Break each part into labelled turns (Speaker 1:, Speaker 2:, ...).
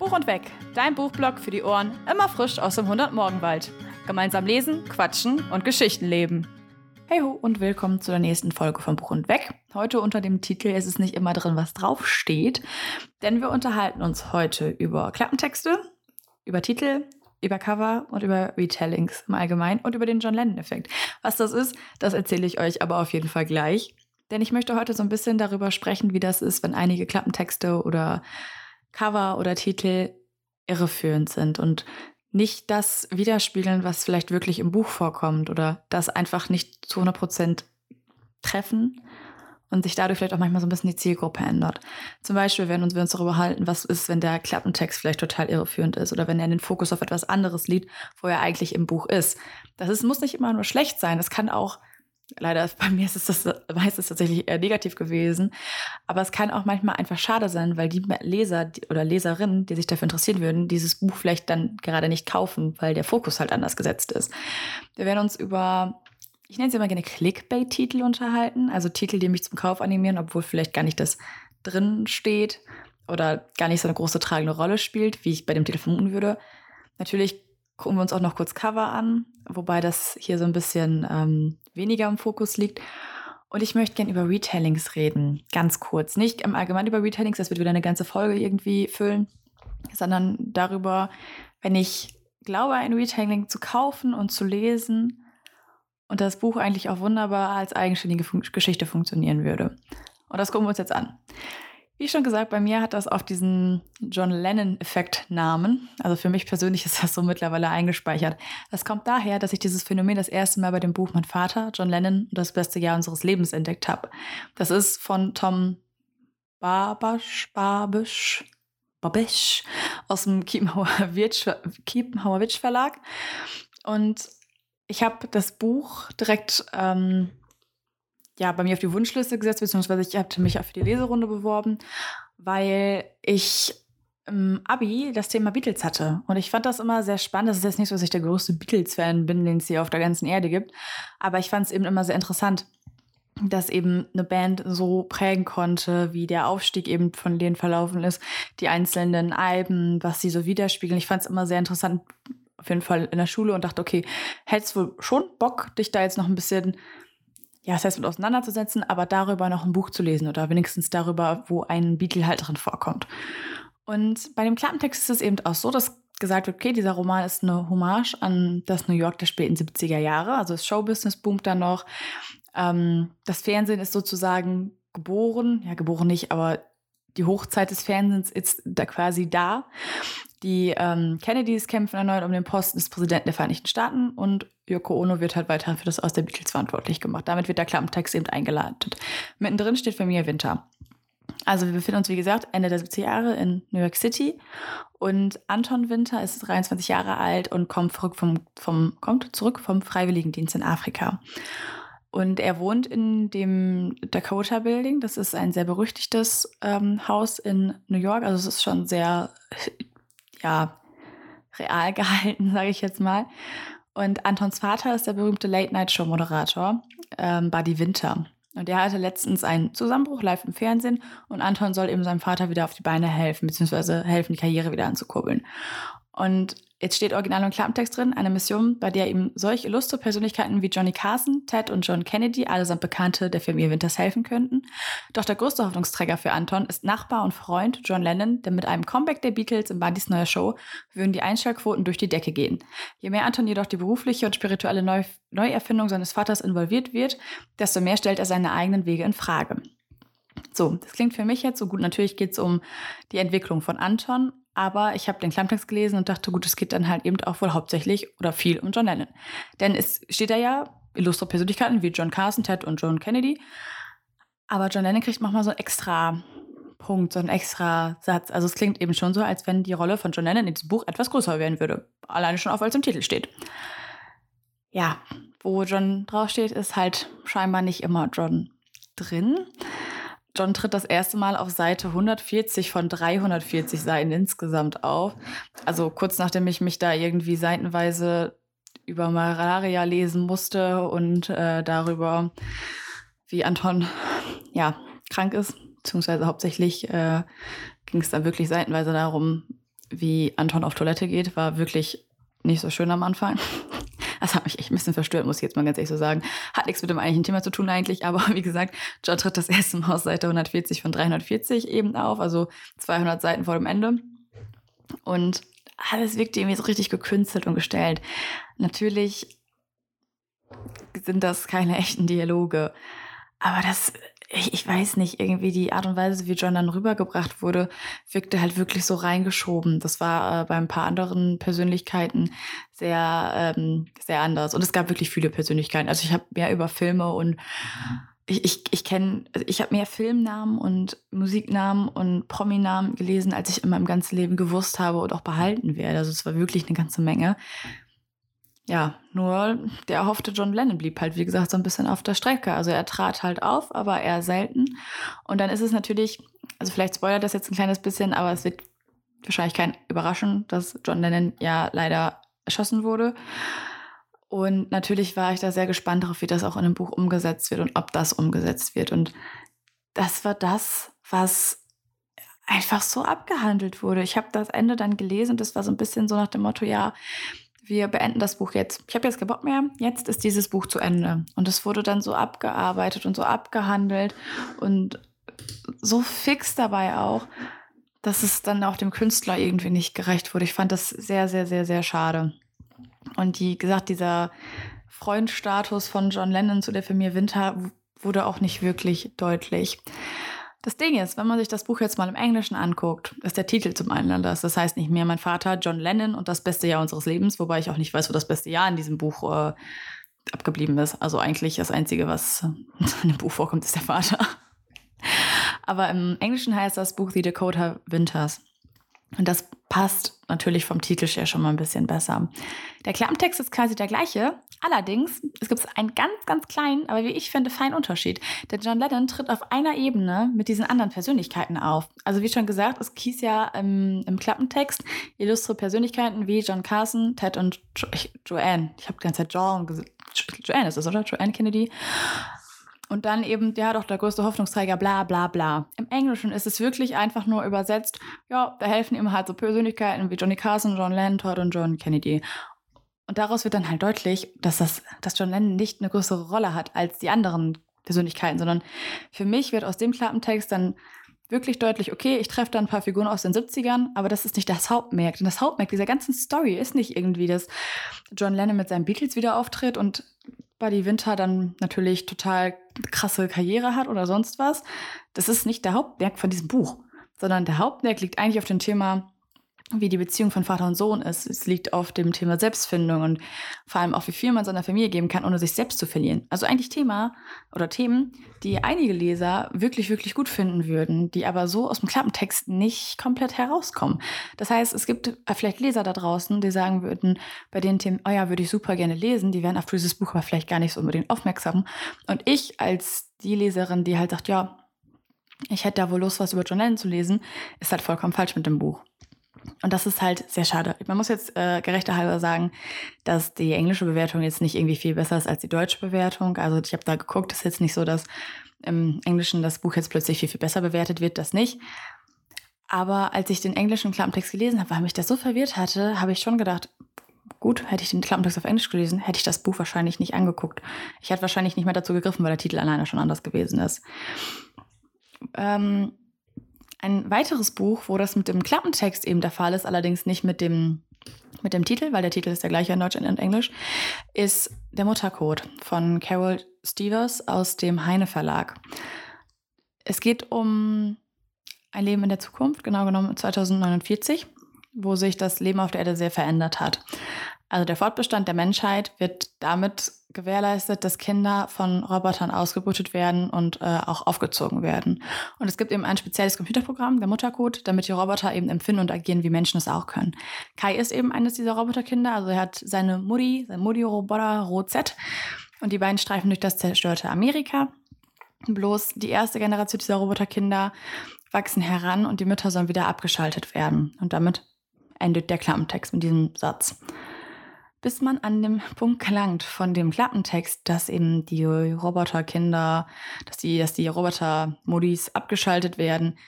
Speaker 1: Buch und Weg, dein Buchblog für die Ohren, immer frisch aus dem 100-Morgenwald. Gemeinsam lesen, quatschen und Geschichten leben. Hey ho und willkommen zu der nächsten Folge von Buch und Weg. Heute unter dem Titel Es ist nicht immer drin, was draufsteht, denn wir unterhalten uns heute über Klappentexte, über Titel, über Cover und über Retellings im Allgemeinen und über den John Lennon-Effekt. Was das ist, das erzähle ich euch aber auf jeden Fall gleich. Denn ich möchte heute so ein bisschen darüber sprechen, wie das ist, wenn einige Klappentexte oder Cover oder Titel irreführend sind und nicht das widerspiegeln, was vielleicht wirklich im Buch vorkommt oder das einfach nicht zu 100 Prozent treffen und sich dadurch vielleicht auch manchmal so ein bisschen die Zielgruppe ändert. Zum Beispiel, uns, wir uns darüber halten, was ist, wenn der Klappentext vielleicht total irreführend ist oder wenn er den Fokus auf etwas anderes liegt, wo er eigentlich im Buch ist. Das ist, muss nicht immer nur schlecht sein. Es kann auch Leider bei mir ist es das meistens tatsächlich eher negativ gewesen. Aber es kann auch manchmal einfach schade sein, weil die Leser oder Leserinnen, die sich dafür interessieren würden, dieses Buch vielleicht dann gerade nicht kaufen, weil der Fokus halt anders gesetzt ist. Wir werden uns über, ich nenne sie immer gerne Clickbait-Titel unterhalten, also Titel, die mich zum Kauf animieren, obwohl vielleicht gar nicht das drin steht oder gar nicht so eine große tragende Rolle spielt, wie ich bei dem Titel vermuten würde. Natürlich gucken wir uns auch noch kurz Cover an, wobei das hier so ein bisschen ähm, weniger im Fokus liegt. Und ich möchte gerne über Retellings reden, ganz kurz. Nicht im Allgemeinen über Retellings, das wird wieder eine ganze Folge irgendwie füllen, sondern darüber, wenn ich glaube, ein Retelling zu kaufen und zu lesen und das Buch eigentlich auch wunderbar als eigenständige Fun Geschichte funktionieren würde. Und das gucken wir uns jetzt an. Wie schon gesagt, bei mir hat das auf diesen John Lennon-Effekt Namen. Also für mich persönlich ist das so mittlerweile eingespeichert. Das kommt daher, dass ich dieses Phänomen das erste Mal bei dem Buch Mein Vater, John Lennon das beste Jahr unseres Lebens entdeckt habe. Das ist von Tom Babasch, Babisch, Babisch aus dem Kiepenhauer Witsch Verlag. Und ich habe das Buch direkt ähm, ja, bei mir auf die Wunschliste gesetzt, beziehungsweise ich hatte mich auf die Leserunde beworben, weil ich im Abi das Thema Beatles hatte. Und ich fand das immer sehr spannend. Das ist jetzt nicht so, dass ich der größte Beatles-Fan bin, den es hier auf der ganzen Erde gibt. Aber ich fand es eben immer sehr interessant, dass eben eine Band so prägen konnte, wie der Aufstieg eben von denen verlaufen ist, die einzelnen Alben, was sie so widerspiegeln. Ich fand es immer sehr interessant, auf jeden Fall in der Schule und dachte, okay, hättest wohl schon Bock, dich da jetzt noch ein bisschen ja, das heißt, mit auseinanderzusetzen, aber darüber noch ein Buch zu lesen oder wenigstens darüber, wo ein Beatle halt drin vorkommt. Und bei dem Klappentext ist es eben auch so, dass gesagt wird, okay, dieser Roman ist eine Hommage an das New York der späten 70er Jahre. Also das Showbusiness boomt dann noch. Ähm, das Fernsehen ist sozusagen geboren, ja, geboren nicht, aber die Hochzeit des Fernsehens ist da quasi da. Die ähm, Kennedys kämpfen erneut um den Posten des Präsidenten der Vereinigten Staaten und Yoko Ono wird halt weiterhin für das Aus der Beatles verantwortlich gemacht. Damit wird der Klappentext eben eingeleitet. Mittendrin steht Familie Winter. Also wir befinden uns, wie gesagt, Ende der 70er Jahre in New York City. Und Anton Winter ist 23 Jahre alt und kommt, vom, vom, kommt zurück vom Freiwilligendienst in Afrika. Und er wohnt in dem Dakota Building. Das ist ein sehr berüchtigtes ähm, Haus in New York. Also es ist schon sehr, ja, real gehalten, sage ich jetzt mal. Und Antons Vater ist der berühmte Late-Night-Show-Moderator, ähm, Buddy Winter. Und der hatte letztens einen Zusammenbruch live im Fernsehen und Anton soll eben seinem Vater wieder auf die Beine helfen, beziehungsweise helfen, die Karriere wieder anzukurbeln. Und Jetzt steht original im Klappentext drin, eine Mission, bei der ihm solch illustre Persönlichkeiten wie Johnny Carson, Ted und John Kennedy, allesamt Bekannte der Familie Winters, helfen könnten. Doch der größte Hoffnungsträger für Anton ist Nachbar und Freund John Lennon, denn mit einem Comeback der Beatles in Bundys neuer Show würden die Einschaltquoten durch die Decke gehen. Je mehr Anton jedoch die berufliche und spirituelle Neu Neuerfindung seines Vaters involviert wird, desto mehr stellt er seine eigenen Wege in Frage. So, das klingt für mich jetzt so gut. Natürlich geht es um die Entwicklung von Anton, aber ich habe den Klammtext gelesen und dachte, gut, es geht dann halt eben auch wohl hauptsächlich oder viel um John Lennon. Denn es steht da ja illustre Persönlichkeiten wie John Carson, Ted und John Kennedy. Aber John Lennon kriegt manchmal so einen extra Punkt, so einen extra Satz. Also es klingt eben schon so, als wenn die Rolle von John Lennon in diesem Buch etwas größer werden würde. Alleine schon auch, weil es im Titel steht. Ja, wo John draufsteht, ist halt scheinbar nicht immer John drin. John tritt das erste Mal auf Seite 140 von 340 Seiten insgesamt auf. Also kurz nachdem ich mich da irgendwie seitenweise über Malaria lesen musste und äh, darüber, wie Anton ja krank ist, beziehungsweise hauptsächlich äh, ging es da wirklich seitenweise darum, wie Anton auf Toilette geht, war wirklich nicht so schön am Anfang. Das hat mich echt ein bisschen verstört, muss ich jetzt mal ganz ehrlich so sagen. Hat nichts mit dem eigentlichen Thema zu tun eigentlich, aber wie gesagt, John tritt das erste Mal aus Seite 140 von 340 eben auf, also 200 Seiten vor dem Ende. Und alles wirkt irgendwie so richtig gekünstelt und gestellt. Natürlich sind das keine echten Dialoge, aber das ich, weiß nicht, irgendwie die Art und Weise, wie John dann rübergebracht wurde, wirkte halt wirklich so reingeschoben. Das war äh, bei ein paar anderen Persönlichkeiten sehr, ähm, sehr anders. Und es gab wirklich viele Persönlichkeiten. Also ich habe mehr über Filme und ich, ich, ich kenne, also ich habe mehr Filmnamen und Musiknamen und Prominamen gelesen, als ich in meinem ganzen Leben gewusst habe und auch behalten werde. Also es war wirklich eine ganze Menge. Ja, nur der erhoffte John Lennon blieb halt, wie gesagt, so ein bisschen auf der Strecke. Also er trat halt auf, aber eher selten. Und dann ist es natürlich, also vielleicht spoilert das jetzt ein kleines bisschen, aber es wird wahrscheinlich kein überraschen, dass John Lennon ja leider erschossen wurde. Und natürlich war ich da sehr gespannt darauf, wie das auch in dem Buch umgesetzt wird und ob das umgesetzt wird. Und das war das, was einfach so abgehandelt wurde. Ich habe das Ende dann gelesen und das war so ein bisschen so nach dem Motto, ja, wir beenden das Buch jetzt. Ich habe jetzt keinen Bock mehr. Jetzt ist dieses Buch zu Ende. Und es wurde dann so abgearbeitet und so abgehandelt und so fix dabei auch, dass es dann auch dem Künstler irgendwie nicht gerecht wurde. Ich fand das sehr, sehr, sehr, sehr schade. Und wie gesagt, dieser Freundstatus von John Lennon zu der Familie Winter wurde auch nicht wirklich deutlich. Das Ding ist, wenn man sich das Buch jetzt mal im Englischen anguckt, ist der Titel zum einen anders. Das heißt nicht mehr mein Vater, John Lennon und das beste Jahr unseres Lebens, wobei ich auch nicht weiß, wo das beste Jahr in diesem Buch äh, abgeblieben ist. Also eigentlich das Einzige, was in dem Buch vorkommt, ist der Vater. Aber im Englischen heißt das Buch The Dakota Winters. Und das passt natürlich vom Titel her schon mal ein bisschen besser. Der Klappentext ist quasi der gleiche. Allerdings, es gibt einen ganz, ganz kleinen, aber wie ich finde, feinen Unterschied. Der John Lennon tritt auf einer Ebene mit diesen anderen Persönlichkeiten auf. Also wie schon gesagt, es hieß ja im, im Klappentext illustre Persönlichkeiten wie John Carson, Ted und jo Joanne. Ich habe die ganze Zeit John gesagt. Joanne ist es, oder? Joanne Kennedy. Und dann eben, ja, doch der größte Hoffnungsträger, bla bla bla. Im Englischen ist es wirklich einfach nur übersetzt, ja, da helfen ihm halt so Persönlichkeiten wie Johnny Carson, John Lennon, Todd und John Kennedy. Und daraus wird dann halt deutlich, dass, das, dass John Lennon nicht eine größere Rolle hat als die anderen Persönlichkeiten, sondern für mich wird aus dem Klappentext dann wirklich deutlich, okay, ich treffe da ein paar Figuren aus den 70ern, aber das ist nicht das Hauptmerk. Denn das Hauptmerk dieser ganzen Story ist nicht irgendwie, dass John Lennon mit seinen Beatles wieder auftritt und Buddy Winter dann natürlich total krasse Karriere hat oder sonst was. Das ist nicht der Hauptwerk von diesem Buch, sondern der Hauptwerk liegt eigentlich auf dem Thema wie die Beziehung von Vater und Sohn ist. Es liegt auf dem Thema Selbstfindung und vor allem auch, wie viel man seiner Familie geben kann, ohne sich selbst zu verlieren. Also eigentlich Thema oder Themen, die einige Leser wirklich, wirklich gut finden würden, die aber so aus dem Klappentext nicht komplett herauskommen. Das heißt, es gibt vielleicht Leser da draußen, die sagen würden, bei den Themen, oh ja, würde ich super gerne lesen, die wären auf dieses Buch aber vielleicht gar nicht so unbedingt aufmerksam. Und ich als die Leserin, die halt sagt, ja, ich hätte da wohl Lust, was über John Lennon zu lesen, ist halt vollkommen falsch mit dem Buch. Und das ist halt sehr schade. Man muss jetzt äh, gerechterhalber sagen, dass die englische Bewertung jetzt nicht irgendwie viel besser ist als die deutsche Bewertung. Also ich habe da geguckt, es ist jetzt nicht so, dass im Englischen das Buch jetzt plötzlich viel, viel besser bewertet wird, das nicht. Aber als ich den englischen Klappentext gelesen habe, weil mich das so verwirrt hatte, habe ich schon gedacht, gut, hätte ich den Klappentext auf Englisch gelesen, hätte ich das Buch wahrscheinlich nicht angeguckt. Ich hätte wahrscheinlich nicht mehr dazu gegriffen, weil der Titel alleine schon anders gewesen ist. Ähm, ein weiteres Buch, wo das mit dem Klappentext eben der Fall ist, allerdings nicht mit dem, mit dem Titel, weil der Titel ist der gleiche in Deutsch und in Englisch, ist Der Muttercode von Carol Stevers aus dem Heine Verlag. Es geht um ein Leben in der Zukunft, genau genommen 2049, wo sich das Leben auf der Erde sehr verändert hat. Also der Fortbestand der Menschheit wird damit gewährleistet, dass Kinder von Robotern ausgebrütet werden und äh, auch aufgezogen werden. Und es gibt eben ein spezielles Computerprogramm, der Muttercode, damit die Roboter eben empfinden und agieren, wie Menschen es auch können. Kai ist eben eines dieser Roboterkinder, also er hat seine Mutti, sein Mutti-Roboter Rot-Z und die beiden streifen durch das zerstörte Amerika. Bloß die erste Generation dieser Roboterkinder wachsen heran und die Mütter sollen wieder abgeschaltet werden. Und damit endet der Klappentext mit diesem Satz bis man an dem Punkt gelangt von dem Klappentext, dass eben die Roboterkinder, dass die, dass die Roboter-Modis abgeschaltet werden.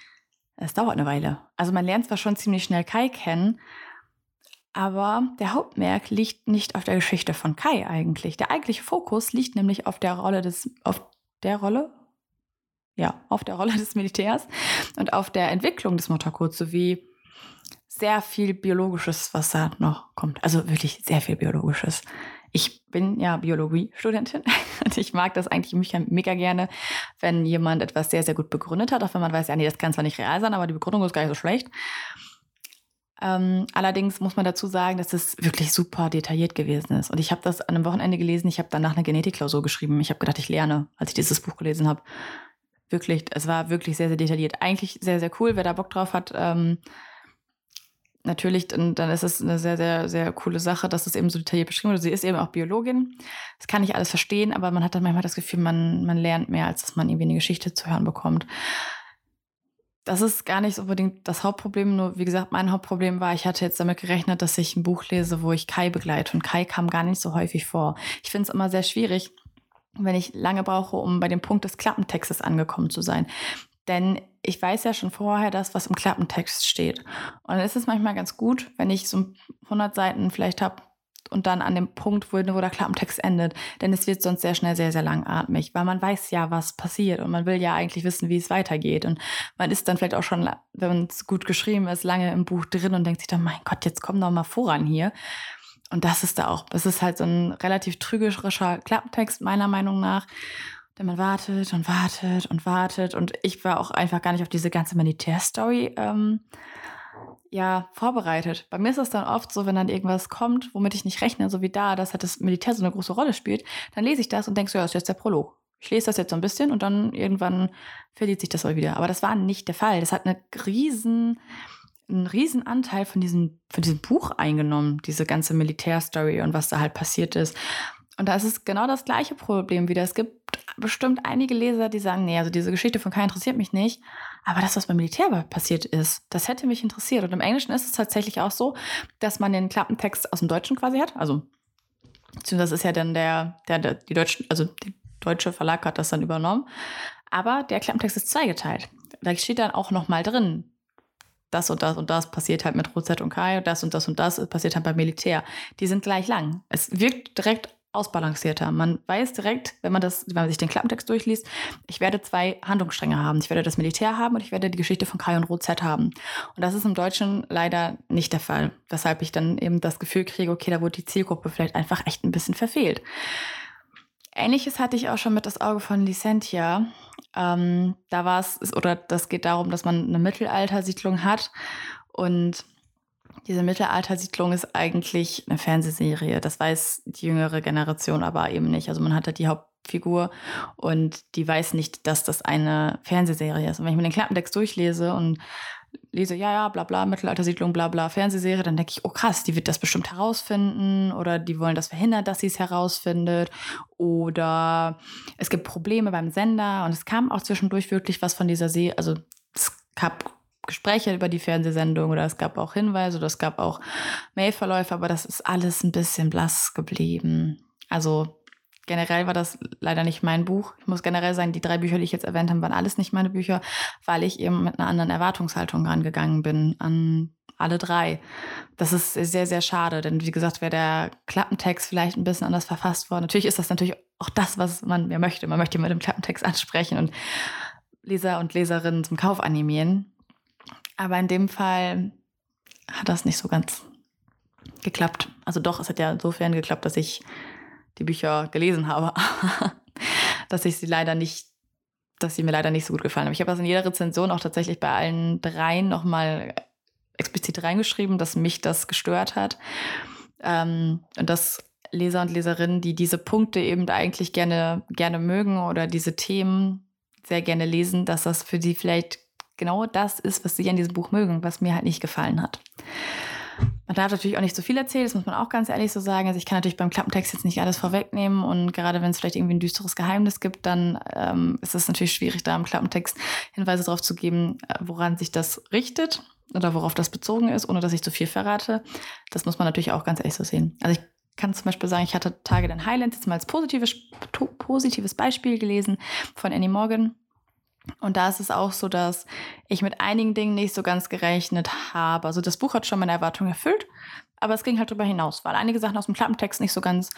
Speaker 1: es dauert eine Weile. Also man lernt zwar schon ziemlich schnell Kai kennen, aber der Hauptmerk liegt nicht auf der Geschichte von Kai eigentlich. Der eigentliche Fokus liegt nämlich auf der Rolle des, auf der Rolle? Ja, auf der Rolle des Militärs und auf der Entwicklung des Motorcodes sowie sehr viel Biologisches, was da noch kommt. Also wirklich sehr viel Biologisches. Ich bin ja Biologiestudentin und ich mag das eigentlich mega gerne, wenn jemand etwas sehr, sehr gut begründet hat, auch wenn man weiß, ja, nee, das kann zwar nicht real sein, aber die Begründung ist gar nicht so schlecht. Ähm, allerdings muss man dazu sagen, dass es wirklich super detailliert gewesen ist. Und ich habe das an einem Wochenende gelesen. Ich habe danach eine Genetikklausur geschrieben. Ich habe gedacht, ich lerne, als ich dieses Buch gelesen habe. Wirklich, es war wirklich sehr, sehr detailliert. Eigentlich sehr, sehr cool, wer da Bock drauf hat. Ähm, natürlich, dann, dann ist es eine sehr, sehr, sehr coole Sache, dass es eben so detailliert beschrieben wird. Sie ist eben auch Biologin. Das kann ich alles verstehen, aber man hat dann manchmal das Gefühl, man, man lernt mehr, als dass man irgendwie eine Geschichte zu hören bekommt das ist gar nicht unbedingt das Hauptproblem. Nur, wie gesagt, mein Hauptproblem war, ich hatte jetzt damit gerechnet, dass ich ein Buch lese, wo ich Kai begleite. Und Kai kam gar nicht so häufig vor. Ich finde es immer sehr schwierig, wenn ich lange brauche, um bei dem Punkt des Klappentextes angekommen zu sein. Denn ich weiß ja schon vorher das, was im Klappentext steht. Und dann ist es manchmal ganz gut, wenn ich so 100 Seiten vielleicht habe, und dann an dem Punkt, wo, wo der Klappentext endet. Denn es wird sonst sehr schnell sehr, sehr langatmig, weil man weiß ja, was passiert und man will ja eigentlich wissen, wie es weitergeht. Und man ist dann vielleicht auch schon, wenn es gut geschrieben ist, lange im Buch drin und denkt sich dann, mein Gott, jetzt komm doch mal voran hier. Und das ist da auch. Das ist halt so ein relativ trügerischer Klappentext, meiner Meinung nach. Denn man wartet und wartet und wartet. Und ich war auch einfach gar nicht auf diese ganze Militärstory ähm, ja, vorbereitet. Bei mir ist es dann oft so, wenn dann irgendwas kommt, womit ich nicht rechne, so wie da, dass halt das Militär so eine große Rolle spielt, dann lese ich das und denke so, ja, das ist jetzt der Prolog. Ich lese das jetzt so ein bisschen und dann irgendwann verliert sich das mal wieder. Aber das war nicht der Fall. Das hat eine riesen, einen riesen Anteil von diesem, von diesem Buch eingenommen, diese ganze Militärstory und was da halt passiert ist. Und da ist es genau das gleiche Problem wieder. Es gibt bestimmt einige Leser, die sagen, nee, also diese Geschichte von Kai interessiert mich nicht. Aber das, was beim Militär passiert ist, das hätte mich interessiert. Und im Englischen ist es tatsächlich auch so, dass man den Klappentext aus dem Deutschen quasi hat. Also, beziehungsweise ist ja dann der, der, der die deutsche, also der deutsche Verlag hat das dann übernommen. Aber der Klappentext ist zweigeteilt. Da steht dann auch nochmal drin, das und das und das passiert halt mit Rosette und Kai, das und das und das passiert halt beim Militär. Die sind gleich lang. Es wirkt direkt ausbalancierter. Man weiß direkt, wenn man das, wenn man sich den Klappentext durchliest, ich werde zwei Handlungsstränge haben. Ich werde das Militär haben und ich werde die Geschichte von Kai und Rosette haben. Und das ist im Deutschen leider nicht der Fall. Weshalb ich dann eben das Gefühl kriege, okay, da wurde die Zielgruppe vielleicht einfach echt ein bisschen verfehlt. Ähnliches hatte ich auch schon mit das Auge von Licentia. Ähm, da war es, oder das geht darum, dass man eine Mittelaltersiedlung hat und diese Mittelaltersiedlung ist eigentlich eine Fernsehserie. Das weiß die jüngere Generation aber eben nicht. Also man hat da die Hauptfigur und die weiß nicht, dass das eine Fernsehserie ist. Und wenn ich mir den Klappentext durchlese und lese, ja, ja, bla bla, Mittelaltersiedlung, bla bla, Fernsehserie, dann denke ich, oh krass, die wird das bestimmt herausfinden oder die wollen das verhindern, dass sie es herausfindet oder es gibt Probleme beim Sender und es kam auch zwischendurch wirklich was von dieser Serie, also es gab Gespräche über die Fernsehsendung oder es gab auch Hinweise oder es gab auch Mailverläufe, aber das ist alles ein bisschen blass geblieben. Also generell war das leider nicht mein Buch. Ich muss generell sagen, die drei Bücher, die ich jetzt erwähnt habe, waren alles nicht meine Bücher, weil ich eben mit einer anderen Erwartungshaltung rangegangen bin an alle drei. Das ist sehr, sehr schade, denn wie gesagt, wäre der Klappentext vielleicht ein bisschen anders verfasst worden. Natürlich ist das natürlich auch das, was man mehr möchte. Man möchte mit dem Klappentext ansprechen und Leser und Leserinnen zum Kauf animieren. Aber in dem Fall hat das nicht so ganz geklappt. Also doch, es hat ja insofern geklappt, dass ich die Bücher gelesen habe, dass ich sie leider nicht, dass sie mir leider nicht so gut gefallen haben. Ich habe das in jeder Rezension auch tatsächlich bei allen dreien nochmal explizit reingeschrieben, dass mich das gestört hat. Ähm, und dass Leser und Leserinnen, die diese Punkte eben eigentlich gerne, gerne mögen oder diese Themen sehr gerne lesen, dass das für sie vielleicht genau das ist, was sie an diesem Buch mögen, was mir halt nicht gefallen hat. Man darf natürlich auch nicht so viel erzählen, das muss man auch ganz ehrlich so sagen. Also ich kann natürlich beim Klappentext jetzt nicht alles vorwegnehmen und gerade wenn es vielleicht irgendwie ein düsteres Geheimnis gibt, dann ähm, ist es natürlich schwierig, da im Klappentext Hinweise darauf zu geben, äh, woran sich das richtet oder worauf das bezogen ist, ohne dass ich zu viel verrate. Das muss man natürlich auch ganz ehrlich so sehen. Also ich kann zum Beispiel sagen, ich hatte Target in Highlands jetzt mal als positives, positives Beispiel gelesen von Annie Morgan Und da ist es auch so, dass ich mit einigen Dingen nicht so ganz gerechnet habe. Also das Buch hat schon meine Erwartungen erfüllt, aber es ging halt darüber hinaus, weil einige Sachen aus dem Klappentext nicht so ganz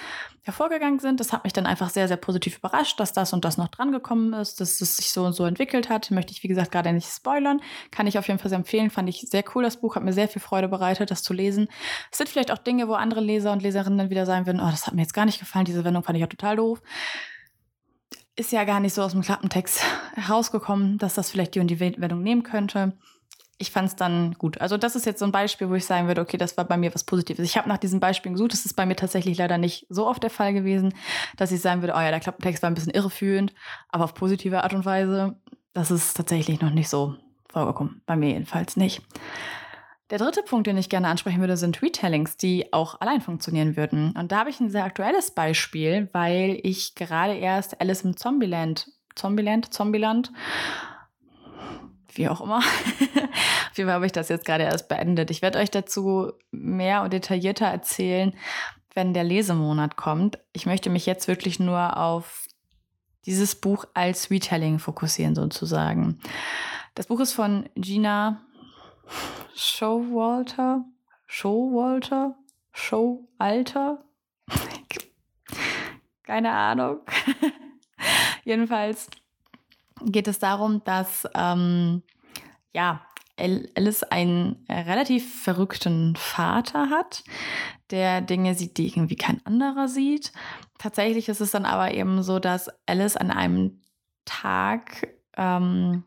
Speaker 1: hervorgegangen sind. Das hat mich dann einfach sehr, sehr positiv überrascht, dass das und das noch drangekommen ist, dass es sich so und so entwickelt hat. Möchte ich, wie gesagt, gerade nicht spoilern. Kann ich auf jeden Fall sehr empfehlen. Fand ich sehr cool, das Buch. Hat mir sehr viel Freude bereitet, das zu lesen. Es sind vielleicht auch Dinge, wo andere Leser und Leserinnen wieder sagen würden, oh, das hat mir jetzt gar nicht gefallen, diese Wendung fand ich ja total doof ist ja gar nicht so aus dem Klappentext herausgekommen, dass das vielleicht die und die Wendung nehmen könnte. Ich fand es dann gut. Also das ist jetzt so ein Beispiel, wo ich sagen würde, okay, das war bei mir was Positives. Ich habe nach diesem Beispiel gesucht. Das ist bei mir tatsächlich leider nicht so oft der Fall gewesen, dass ich sagen würde, oh ja, der Klappentext war ein bisschen irreführend, aber auf positive Art und Weise. Das ist tatsächlich noch nicht so vorgekommen. Bei mir jedenfalls nicht. Der dritte Punkt, den ich gerne ansprechen würde, sind Retellings, die auch allein funktionieren würden. Und da habe ich ein sehr aktuelles Beispiel, weil ich gerade erst Alice im Zombieland, Zombieland, Zombieland, wie auch immer. Auf jeden Fall habe ich das jetzt gerade erst beendet. Ich werde euch dazu mehr und detaillierter erzählen, wenn der Lesemonat kommt. Ich möchte mich jetzt wirklich nur auf dieses Buch als Retelling fokussieren, sozusagen. Das Buch ist von Gina Showalter, Showalter, Showalter. Keine Ahnung. Jedenfalls geht es darum, dass ähm, ja, Alice einen relativ verrückten Vater hat, der Dinge sieht, die irgendwie kein anderer sieht. Tatsächlich ist es dann aber eben so, dass Alice an einem Tag ähm,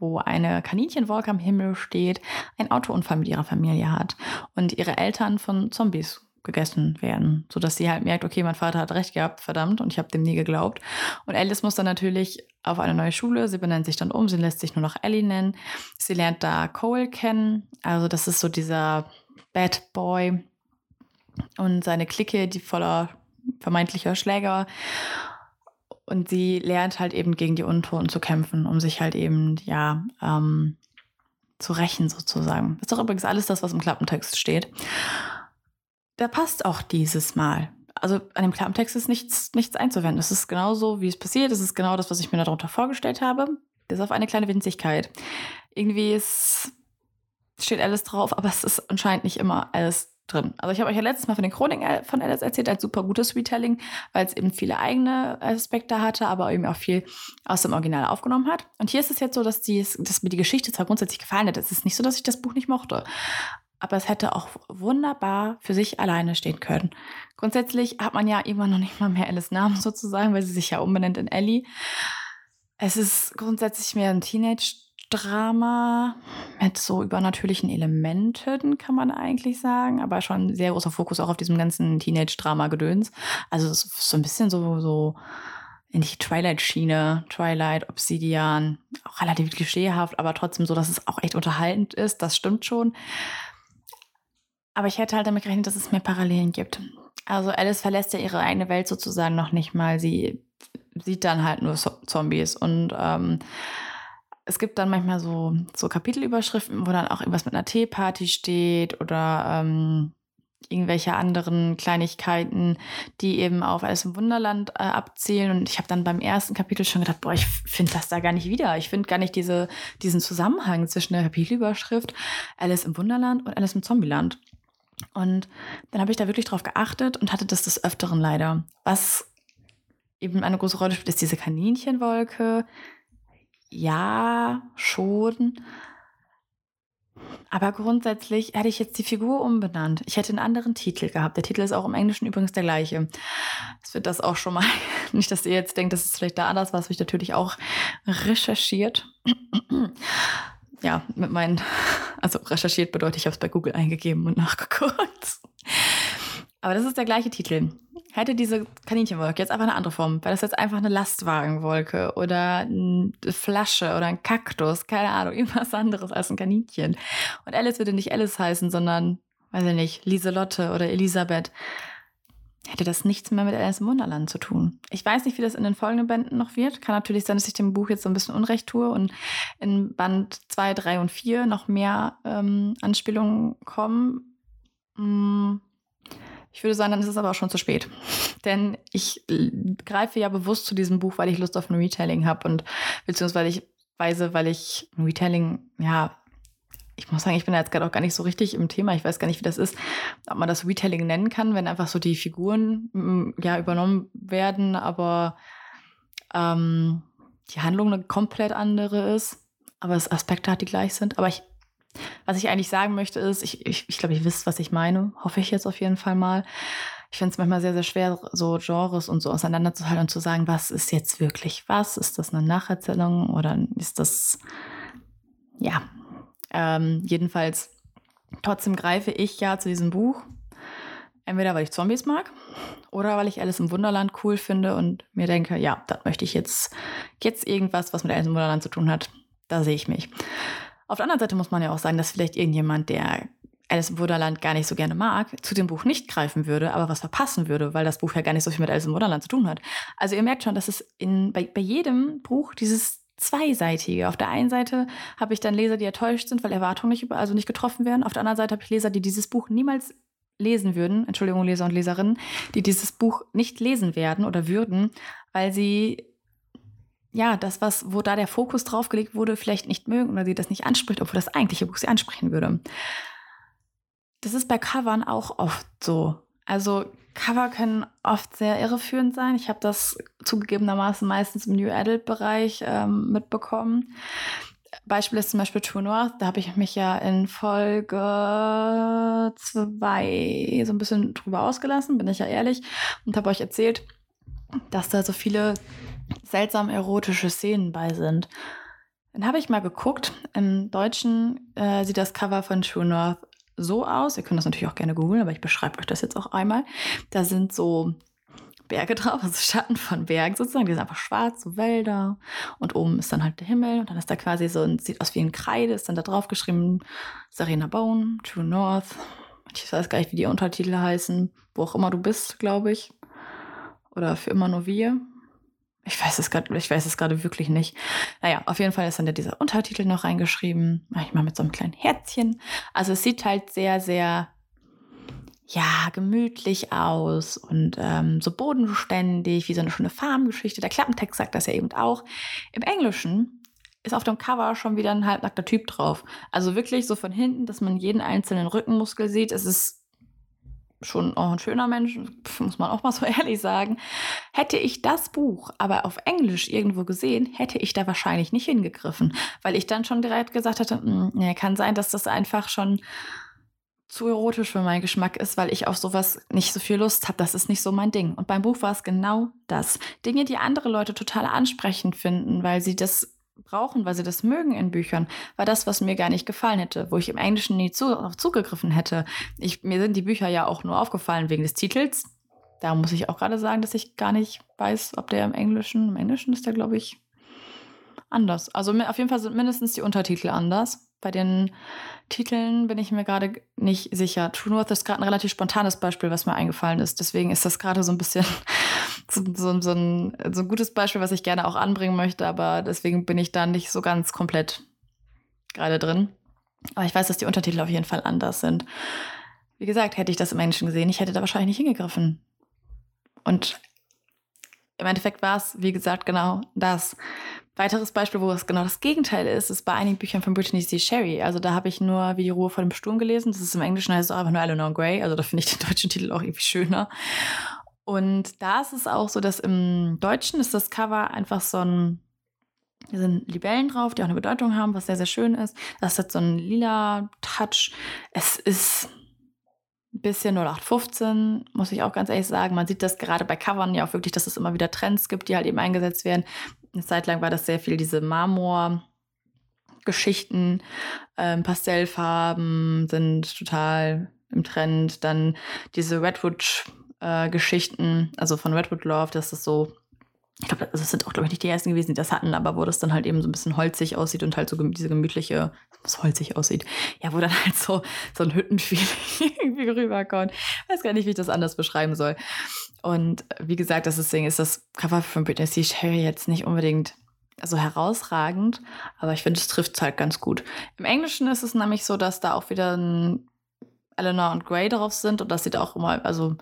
Speaker 1: wo eine Kaninchenwolke am Himmel steht, ein Autounfall mit ihrer Familie hat und ihre Eltern von Zombies gegessen werden, sodass sie halt merkt, okay, mein Vater hat recht gehabt, verdammt, und ich habe dem nie geglaubt. Und Alice muss dann natürlich auf eine neue Schule, sie benennt sich dann um, sie lässt sich nur noch Ellie nennen. Sie lernt da Cole kennen, also das ist so dieser Bad Boy und seine Clique, die voller vermeintlicher Schläger und sie lernt halt eben gegen die Untoten zu kämpfen, um sich halt eben, ja, ähm, zu rächen sozusagen. Ist doch übrigens alles das, was im Klappentext steht. Da passt auch dieses Mal. Also an dem Klappentext ist nichts, nichts einzuwenden. Es ist genauso, wie es passiert. Es ist genau das, was ich mir darunter vorgestellt habe. Bis auf eine kleine Winzigkeit. Irgendwie ist, steht alles drauf, aber es ist anscheinend nicht immer alles drin. Also ich habe euch ja letztes Mal von den Chroniken von Alice erzählt als super gutes Retelling, weil es eben viele eigene Aspekte hatte, aber eben auch viel aus dem Original aufgenommen hat. Und hier ist es jetzt so, dass, die, dass mir die Geschichte zwar grundsätzlich gefallen hat. Es ist nicht so, dass ich das Buch nicht mochte. Aber es hätte auch wunderbar für sich alleine stehen können. Grundsätzlich hat man ja immer noch nicht mal mehr Alice Namen sozusagen, weil sie sich ja umbenennt in Ellie. Es ist grundsätzlich mehr ein Teenage Drama mit so übernatürlichen Elementen, kann man eigentlich sagen, aber schon sehr großer Fokus auch auf diesem ganzen Teenage-Drama-Gedöns. Also so ein bisschen so, so in die Twilight-Schiene, Twilight, Obsidian, auch relativ klischeehaft, aber trotzdem so, dass es auch echt unterhaltend ist, das stimmt schon. Aber ich hätte halt damit gerechnet, dass es mehr Parallelen gibt. Also Alice verlässt ja ihre eigene Welt sozusagen noch nicht mal. Sie sieht dann halt nur Zombies und ähm, es gibt dann manchmal so, so Kapitelüberschriften, wo dann auch irgendwas mit einer Teeparty steht oder ähm, irgendwelche anderen Kleinigkeiten, die eben auf Alice im Wunderland äh, abzielen. Und ich habe dann beim ersten Kapitel schon gedacht, boah, ich finde das da gar nicht wieder. Ich finde gar nicht diese, diesen Zusammenhang zwischen der Kapitelüberschrift Alice im Wunderland und Alice im Zombieland. Und dann habe ich da wirklich drauf geachtet und hatte das des Öfteren leider. Was eben eine große Rolle spielt, ist diese Kaninchenwolke, ja, schon. Aber grundsätzlich hätte ich jetzt die Figur umbenannt. Ich hätte einen anderen Titel gehabt. Der Titel ist auch im Englischen übrigens der gleiche. Es wird das auch schon mal. Nicht, dass ihr jetzt denkt, dass es vielleicht da anders war. Das habe ich natürlich auch recherchiert. ja, mit meinen. Also recherchiert bedeutet, ich habe es bei Google eingegeben und nachgeguckt. Aber das ist der gleiche Titel. Hätte diese Kaninchenwolke jetzt einfach eine andere Form, wäre das jetzt einfach eine Lastwagenwolke oder eine Flasche oder ein Kaktus, keine Ahnung, irgendwas anderes als ein Kaninchen. Und Alice würde nicht Alice heißen, sondern, weiß ich nicht, Lieselotte oder Elisabeth. Hätte das nichts mehr mit Alice im Wunderland zu tun. Ich weiß nicht, wie das in den folgenden Bänden noch wird. Kann natürlich sein, dass ich dem Buch jetzt so ein bisschen Unrecht tue und in Band 2, 3 und 4 noch mehr ähm, Anspielungen kommen. Hm ich würde sagen, dann ist es aber auch schon zu spät. Denn ich greife ja bewusst zu diesem Buch, weil ich Lust auf ein Retelling habe und beziehungsweise ich, Weise, weil ich Retelling, ja, ich muss sagen, ich bin jetzt gerade auch gar nicht so richtig im Thema. Ich weiß gar nicht, wie das ist, ob man das Retelling nennen kann, wenn einfach so die Figuren mm, ja übernommen werden, aber ähm, die Handlung eine komplett andere ist, aber das Aspekte hat, die gleich sind. Aber ich, was ich eigentlich sagen möchte, ist, ich, ich, ich glaube, ihr wisst, was ich meine. Hoffe ich jetzt auf jeden Fall mal. Ich finde es manchmal sehr, sehr schwer, so Genres und so auseinanderzuhalten und zu sagen, was ist jetzt wirklich was? Ist das eine Nacherzählung oder ist das, ja, ähm, jedenfalls, trotzdem greife ich ja zu diesem Buch. Entweder weil ich Zombies mag oder weil ich Alice im Wunderland cool finde und mir denke, ja, das möchte ich jetzt, jetzt irgendwas, was mit Alice im Wunderland zu tun hat. Da sehe ich mich. Auf der anderen Seite muss man ja auch sagen, dass vielleicht irgendjemand, der Alice im Wunderland gar nicht so gerne mag, zu dem Buch nicht greifen würde, aber was verpassen würde, weil das Buch ja gar nicht so viel mit Alice im Wunderland zu tun hat. Also ihr merkt schon, dass es in, bei, bei jedem Buch dieses zweiseitige. Auf der einen Seite habe ich dann Leser, die enttäuscht sind, weil Erwartungen nicht, also nicht getroffen werden. Auf der anderen Seite habe ich Leser, die dieses Buch niemals lesen würden, Entschuldigung, Leser und Leserinnen, die dieses Buch nicht lesen werden oder würden, weil sie ja, das, was, wo da der Fokus drauf gelegt wurde, vielleicht nicht mögen oder sie das nicht anspricht, obwohl das eigentliche Buch sie ansprechen würde. Das ist bei Covern auch oft so. Also Cover können oft sehr irreführend sein. Ich habe das zugegebenermaßen meistens im New Adult-Bereich ähm, mitbekommen. Beispiel ist zum Beispiel True North. Da habe ich mich ja in Folge 2 so ein bisschen drüber ausgelassen, bin ich ja ehrlich, und habe euch erzählt, dass da so viele seltsam erotische Szenen bei sind. Dann habe ich mal geguckt. Im Deutschen äh, sieht das Cover von True North so aus. Ihr könnt das natürlich auch gerne googeln, aber ich beschreibe euch das jetzt auch einmal. Da sind so Berge drauf, also Schatten von Bergen sozusagen. Die sind einfach schwarz, so Wälder. Und oben ist dann halt der Himmel. Und dann ist da quasi so, ein, sieht aus wie ein Kreide, ist dann da drauf geschrieben, Serena Bone, True North. Ich weiß gar nicht, wie die Untertitel heißen. Wo auch immer du bist, glaube ich. Oder für immer nur wir. Ich weiß es gerade, ich weiß es gerade wirklich nicht. Naja, auf jeden Fall ist dann dieser Untertitel noch reingeschrieben. Manchmal mit so einem kleinen Herzchen. Also es sieht halt sehr, sehr, ja, gemütlich aus und ähm, so bodenständig, wie so eine schöne Farmgeschichte. Der Klappentext sagt das ja eben auch. Im Englischen ist auf dem Cover schon wieder ein halbnackter Typ drauf. Also wirklich so von hinten, dass man jeden einzelnen Rückenmuskel sieht. Es ist schon auch ein schöner Mensch, muss man auch mal so ehrlich sagen. Hätte ich das Buch aber auf Englisch irgendwo gesehen, hätte ich da wahrscheinlich nicht hingegriffen, weil ich dann schon direkt gesagt hatte, hm, nee, kann sein, dass das einfach schon zu erotisch für meinen Geschmack ist, weil ich auf sowas nicht so viel Lust habe. Das ist nicht so mein Ding. Und beim Buch war es genau das. Dinge, die andere Leute total ansprechend finden, weil sie das brauchen, weil sie das mögen in Büchern, war das, was mir gar nicht gefallen hätte, wo ich im Englischen nie zu, zugegriffen hätte. Ich, mir sind die Bücher ja auch nur aufgefallen wegen des Titels. Da muss ich auch gerade sagen, dass ich gar nicht weiß, ob der im Englischen, im Englischen ist der, glaube ich, anders. Also auf jeden Fall sind mindestens die Untertitel anders. Bei den Titeln bin ich mir gerade nicht sicher. True North ist gerade ein relativ spontanes Beispiel, was mir eingefallen ist. Deswegen ist das gerade so ein bisschen so, so, so, ein, so ein gutes Beispiel, was ich gerne auch anbringen möchte, aber deswegen bin ich da nicht so ganz komplett gerade drin. Aber ich weiß, dass die Untertitel auf jeden Fall anders sind. Wie gesagt, hätte ich das im Englischen gesehen, ich hätte da wahrscheinlich nicht hingegriffen. Und im Endeffekt war es, wie gesagt, genau das. Weiteres Beispiel, wo es genau das Gegenteil ist, ist bei einigen Büchern von Brittany C. Sherry. Also da habe ich nur Wie die Ruhe vor dem Sturm gelesen. Das ist im Englischen heißt es auch einfach nur Eleanor Grey. Also da finde ich den deutschen Titel auch irgendwie schöner. Und da ist es auch so, dass im Deutschen ist das Cover einfach so ein, da sind Libellen drauf, die auch eine Bedeutung haben, was sehr, sehr schön ist. Das hat so einen lila Touch. Es ist ein bisschen 0815, muss ich auch ganz ehrlich sagen. Man sieht das gerade bei Covern ja auch wirklich, dass es immer wieder Trends gibt, die halt eben eingesetzt werden. Eine Zeit lang war das sehr viel diese Marmor- Geschichten, ähm, Pastellfarben sind total im Trend. Dann diese Redwood-Geschichten, äh, also von Redwood Love, das ist so ich glaube, das sind auch, glaube ich, nicht die ersten gewesen, die das hatten, aber wo das dann halt eben so ein bisschen holzig aussieht und halt so diese gemütliche, was holzig aussieht, ja, wo dann halt so, so ein Hüttenfeeling irgendwie rüberkommt. Weiß gar nicht, wie ich das anders beschreiben soll. Und wie gesagt, das deswegen ist das Cover von Britney. Sherry jetzt nicht unbedingt so herausragend, aber ich finde, es trifft halt ganz gut. Im Englischen ist es nämlich so, dass da auch wieder ein Eleanor und Grey drauf sind und das sieht auch immer, also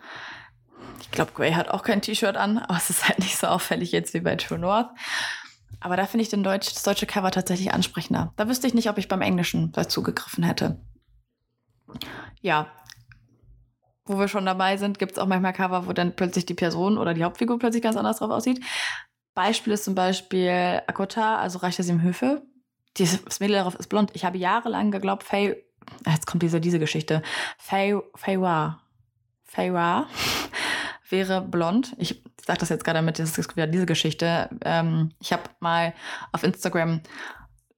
Speaker 1: ich glaube, Gray hat auch kein T-Shirt an, aber es ist halt nicht so auffällig jetzt wie bei True North. Aber da finde ich den Deutsch, das deutsche Cover tatsächlich ansprechender. Da wüsste ich nicht, ob ich beim Englischen dazu gegriffen hätte. Ja. Wo wir schon dabei sind, gibt es auch manchmal Cover, wo dann plötzlich die Person oder die Hauptfigur plötzlich ganz anders drauf aussieht. Beispiel ist zum Beispiel Akota, also Reich der Sieben Höfe. Das Mädel darauf ist blond. Ich habe jahrelang geglaubt, Faye, jetzt kommt diese, diese Geschichte, Faye, Faye Wa, Faye Wa wäre blond. Ich sage das jetzt gerade mit, das ist wieder diese Geschichte. Ähm, ich habe mal auf Instagram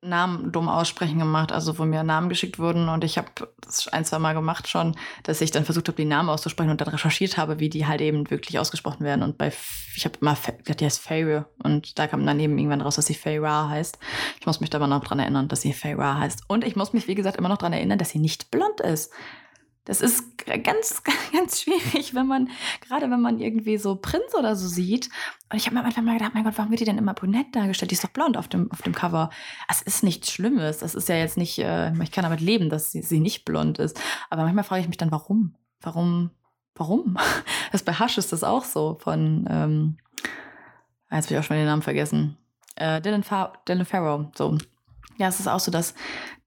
Speaker 1: Namen dumm aussprechen gemacht, also wo mir Namen geschickt wurden und ich habe das ein, zwei Mal gemacht schon, dass ich dann versucht habe, die Namen auszusprechen und dann recherchiert habe, wie die halt eben wirklich ausgesprochen werden. Und bei, ich habe immer gedacht, die heißt Fayre und da kam dann eben irgendwann raus, dass sie Fayra heißt. Ich muss mich da aber noch dran erinnern, dass sie Fayra heißt. Und ich muss mich, wie gesagt, immer noch dran erinnern, dass sie nicht blond ist. Das ist ganz, ganz schwierig, wenn man, gerade wenn man irgendwie so Prinz oder so sieht. Und ich habe mir manchmal mal gedacht, mein Gott, warum wird die denn immer brünett dargestellt? Die ist doch blond auf dem, auf dem Cover. Es ist nichts Schlimmes. Das ist ja jetzt nicht, äh, ich kann damit leben, dass sie, sie nicht blond ist. Aber manchmal frage ich mich dann, warum? Warum? Warum? Das bei Hush ist das auch so von, ähm, jetzt habe ich auch schon den Namen vergessen. Äh, Dylan, Fa Dylan Farrow. So. Ja, es ist auch so, dass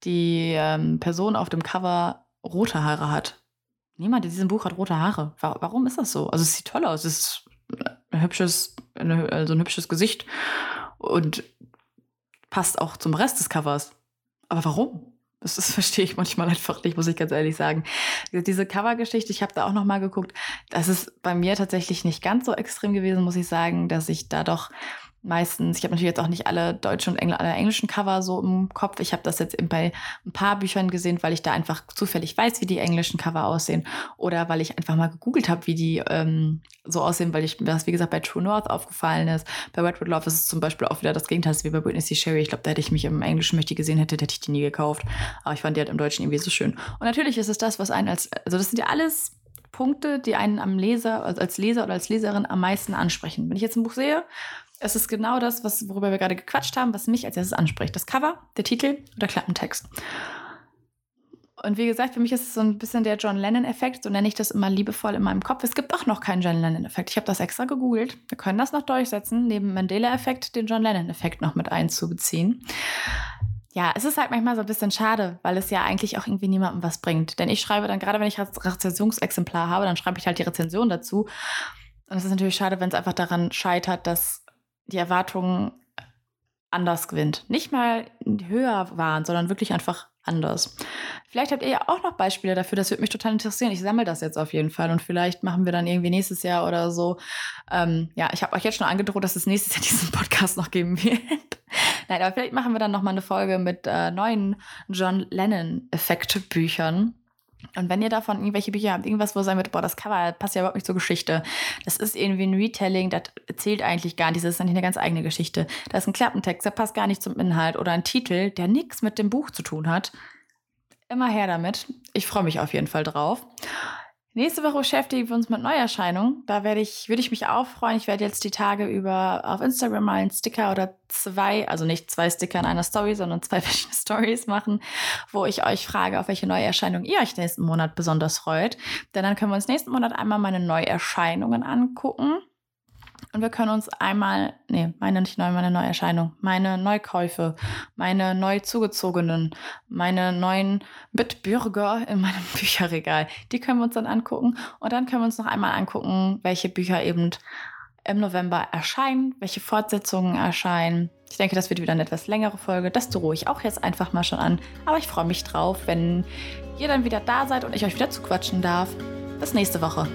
Speaker 1: die ähm, Person auf dem Cover rote Haare hat. Niemand in diesem Buch hat rote Haare. Warum ist das so? Also es sieht toll aus. Es ist ein hübsches, eine, also ein hübsches Gesicht und passt auch zum Rest des Covers. Aber warum? Das, das verstehe ich manchmal einfach nicht, muss ich ganz ehrlich sagen. Diese Covergeschichte, ich habe da auch noch mal geguckt. Das ist bei mir tatsächlich nicht ganz so extrem gewesen, muss ich sagen, dass ich da doch meistens, ich habe natürlich jetzt auch nicht alle deutschen und Engl alle englischen Cover so im Kopf. Ich habe das jetzt bei ein paar Büchern gesehen, weil ich da einfach zufällig weiß, wie die englischen Cover aussehen. Oder weil ich einfach mal gegoogelt habe, wie die ähm, so aussehen, weil ich das, wie gesagt, bei True North aufgefallen ist. Bei Redwood Love ist es zum Beispiel auch wieder das Gegenteil, wie bei Britney C. Sherry. Ich glaube, da hätte ich mich im Englischen möchte gesehen hätte, hätte ich die nie gekauft. Aber ich fand die halt im Deutschen irgendwie so schön. Und natürlich ist es das, was einen als, also das sind ja alles Punkte, die einen am Leser, also als Leser oder als Leserin am meisten ansprechen. Wenn ich jetzt ein Buch sehe es ist genau das, was, worüber wir gerade gequatscht haben, was mich als erstes anspricht. Das Cover, der Titel oder Klappentext. Und wie gesagt, für mich ist es so ein bisschen der John Lennon-Effekt, so nenne ich das immer liebevoll in meinem Kopf. Es gibt auch noch keinen John Lennon-Effekt. Ich habe das extra gegoogelt. Wir können das noch durchsetzen, neben Mandela-Effekt den John Lennon-Effekt noch mit einzubeziehen. Ja, es ist halt manchmal so ein bisschen schade, weil es ja eigentlich auch irgendwie niemandem was bringt. Denn ich schreibe dann, gerade wenn ich Rezensionsexemplar habe, dann schreibe ich halt die Rezension dazu. Und es ist natürlich schade, wenn es einfach daran scheitert, dass die Erwartungen anders gewinnt. Nicht mal höher waren, sondern wirklich einfach anders. Vielleicht habt ihr ja auch noch Beispiele dafür, das würde mich total interessieren. Ich sammle das jetzt auf jeden Fall und vielleicht machen wir dann irgendwie nächstes Jahr oder so. Ähm, ja, ich habe euch jetzt schon angedroht, dass es nächstes Jahr diesen Podcast noch geben wird. Nein, aber vielleicht machen wir dann noch mal eine Folge mit äh, neuen John Lennon-Effekt-Büchern. Und wenn ihr davon irgendwelche Bücher habt, irgendwas, wo ihr sagen wird, boah, das Cover passt ja überhaupt nicht zur Geschichte. Das ist irgendwie ein Retelling, das erzählt eigentlich gar nicht. Das ist eigentlich eine ganz eigene Geschichte. Da ist ein Klappentext, der passt gar nicht zum Inhalt oder ein Titel, der nichts mit dem Buch zu tun hat. Immer her damit. Ich freue mich auf jeden Fall drauf. Nächste Woche beschäftigen wir uns mit Neuerscheinungen. Da werde ich, würde ich mich auch freuen. Ich werde jetzt die Tage über auf Instagram mal einen Sticker oder zwei, also nicht zwei Sticker in einer Story, sondern zwei verschiedene Stories machen, wo ich euch frage, auf welche Neuerscheinung ihr euch nächsten Monat besonders freut. Denn dann können wir uns nächsten Monat einmal meine Neuerscheinungen angucken. Und wir können uns einmal, nee, meine nicht neu, meine Neuerscheinung, meine Neukäufe, meine neu zugezogenen, meine neuen Mitbürger in meinem Bücherregal, die können wir uns dann angucken. Und dann können wir uns noch einmal angucken, welche Bücher eben im November erscheinen, welche Fortsetzungen erscheinen. Ich denke, das wird wieder eine etwas längere Folge. Das drohe ich auch jetzt einfach mal schon an. Aber ich freue mich drauf, wenn ihr dann wieder da seid und ich euch wieder zuquatschen darf. Bis nächste Woche.